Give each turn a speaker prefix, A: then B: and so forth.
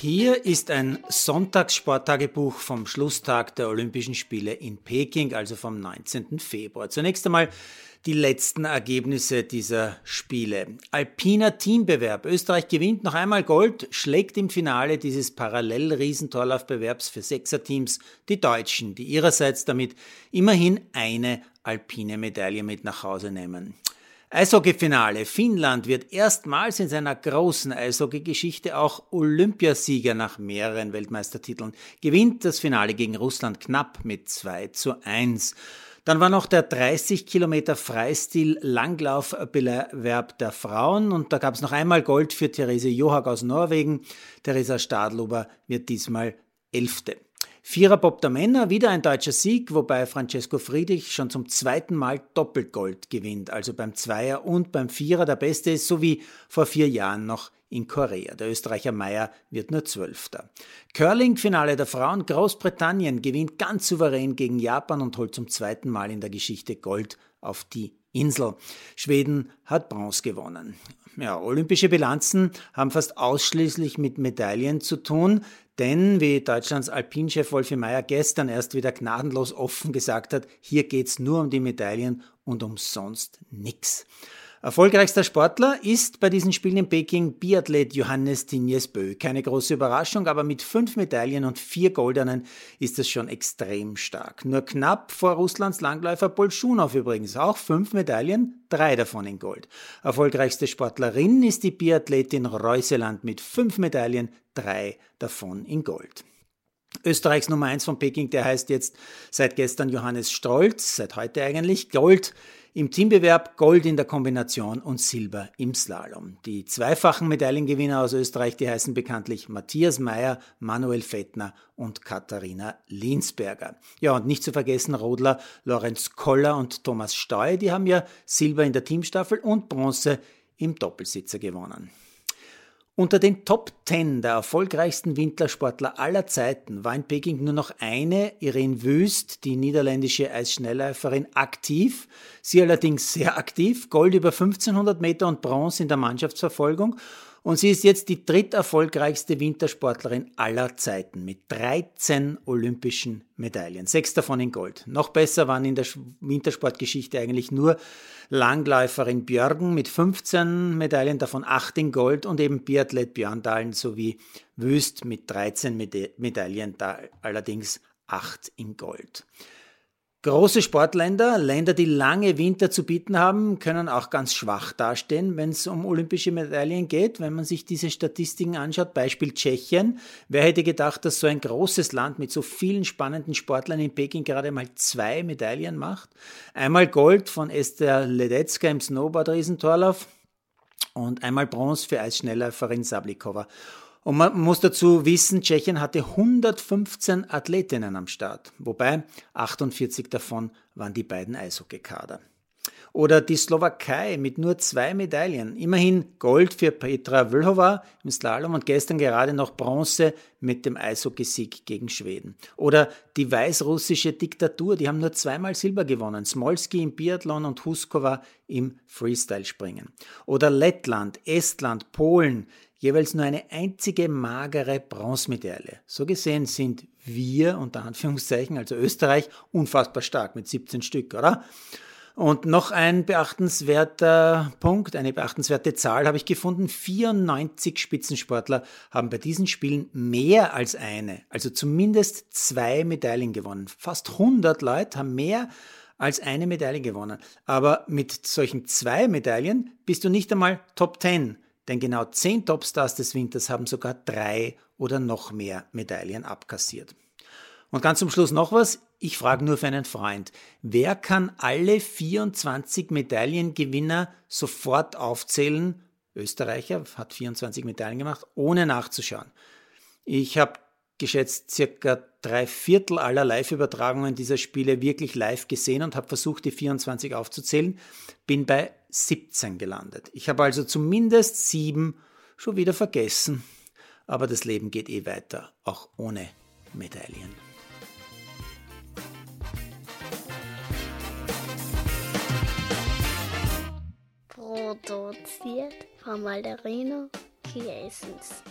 A: Hier ist ein Sonntagssporttagebuch vom Schlusstag der Olympischen Spiele in Peking, also vom 19. Februar. Zunächst einmal die letzten Ergebnisse dieser Spiele. Alpiner Teambewerb. Österreich gewinnt noch einmal Gold, schlägt im Finale dieses Parallel-Riesentorlaufbewerbs für Sechserteams die Deutschen, die ihrerseits damit immerhin eine alpine Medaille mit nach Hause nehmen. Eishockeyfinale. Finnland wird erstmals in seiner großen Eishockeygeschichte auch Olympiasieger nach mehreren Weltmeistertiteln. Gewinnt das Finale gegen Russland knapp mit 2 zu 1. Dann war noch der 30 Kilometer Freistil-Langlaufbewerb der Frauen und da gab es noch einmal Gold für Therese Johag aus Norwegen. Theresa Stadlober wird diesmal Elfte. Viererbob der Männer, wieder ein deutscher Sieg, wobei Francesco Friedrich schon zum zweiten Mal Doppelgold gewinnt, also beim Zweier und beim Vierer der Beste ist, so wie vor vier Jahren noch in Korea. Der Österreicher Meier wird nur Zwölfter. Curling-Finale der Frauen. Großbritannien gewinnt ganz souverän gegen Japan und holt zum zweiten Mal in der Geschichte Gold auf die Insel. Schweden hat Bronze gewonnen. Ja, olympische Bilanzen haben fast ausschließlich mit Medaillen zu tun. Denn, wie Deutschlands Alpinchef Wolfi Meyer gestern erst wieder gnadenlos offen gesagt hat, hier geht's nur um die Medaillen und um sonst nix. Erfolgreichster Sportler ist bei diesen Spielen in Peking Biathlet Johannes Tinjes Bö. Keine große Überraschung, aber mit fünf Medaillen und vier Goldenen ist es schon extrem stark. Nur knapp vor Russlands Langläufer Bolschunow übrigens. Auch fünf Medaillen, drei davon in Gold. Erfolgreichste Sportlerin ist die Biathletin Reuseland mit fünf Medaillen, drei davon in Gold. Österreichs Nummer eins von Peking, der heißt jetzt seit gestern Johannes Stolz, seit heute eigentlich Gold im Teambewerb Gold in der Kombination und Silber im Slalom. Die zweifachen Medaillengewinner aus Österreich, die heißen bekanntlich Matthias Mayer, Manuel Fettner und Katharina Linsberger. Ja, und nicht zu vergessen Rodler Lorenz Koller und Thomas Steu, die haben ja Silber in der Teamstaffel und Bronze im Doppelsitzer gewonnen. Unter den Top 10 der erfolgreichsten Wintersportler aller Zeiten war in Peking nur noch eine, Irene Wüst, die niederländische Eisschnellläuferin, aktiv. Sie allerdings sehr aktiv, Gold über 1500 Meter und Bronze in der Mannschaftsverfolgung und sie ist jetzt die dritterfolgreichste Wintersportlerin aller Zeiten mit 13 olympischen Medaillen, sechs davon in Gold. Noch besser waren in der Wintersportgeschichte eigentlich nur Langläuferin Björgen mit 15 Medaillen, davon acht in Gold und eben Biathlet Björn Dahlen sowie Wüst mit 13 Medaillen, da allerdings acht in Gold. Große Sportländer, Länder, die lange Winter zu bieten haben, können auch ganz schwach dastehen, wenn es um olympische Medaillen geht. Wenn man sich diese Statistiken anschaut, Beispiel Tschechien. Wer hätte gedacht, dass so ein großes Land mit so vielen spannenden Sportlern in Peking gerade mal zwei Medaillen macht? Einmal Gold von Esther Ledetzka im Snowboard-Riesentorlauf und einmal Bronze für Eisschnellläuferin Sablikova. Und man muss dazu wissen, Tschechien hatte 115 Athletinnen am Start, wobei 48 davon waren die beiden Eishockeykader. Oder die Slowakei mit nur zwei Medaillen. Immerhin Gold für Petra Vlhova im Slalom und gestern gerade noch Bronze mit dem Eishockeysieg gegen Schweden. Oder die weißrussische Diktatur, die haben nur zweimal Silber gewonnen. Smolski im Biathlon und Huskova im Freestyle-Springen. Oder Lettland, Estland, Polen, jeweils nur eine einzige magere Bronzemedaille. So gesehen sind wir, unter Anführungszeichen, also Österreich, unfassbar stark mit 17 Stück, oder? Und noch ein beachtenswerter Punkt, eine beachtenswerte Zahl habe ich gefunden. 94 Spitzensportler haben bei diesen Spielen mehr als eine, also zumindest zwei Medaillen gewonnen. Fast 100 Leute haben mehr als eine Medaille gewonnen. Aber mit solchen zwei Medaillen bist du nicht einmal Top 10 denn genau zehn Topstars des Winters haben sogar drei oder noch mehr Medaillen abkassiert. Und ganz zum Schluss noch was. Ich frage nur für einen Freund. Wer kann alle 24 Medaillengewinner sofort aufzählen? Österreicher hat 24 Medaillen gemacht, ohne nachzuschauen. Ich habe geschätzt circa drei Viertel aller Live-Übertragungen dieser Spiele wirklich live gesehen und habe versucht, die 24 aufzuzählen. Bin bei 17 gelandet. Ich habe also zumindest sieben schon wieder vergessen. Aber das Leben geht eh weiter, auch ohne Medaillen.
B: Produziert von Malderino Kiesens.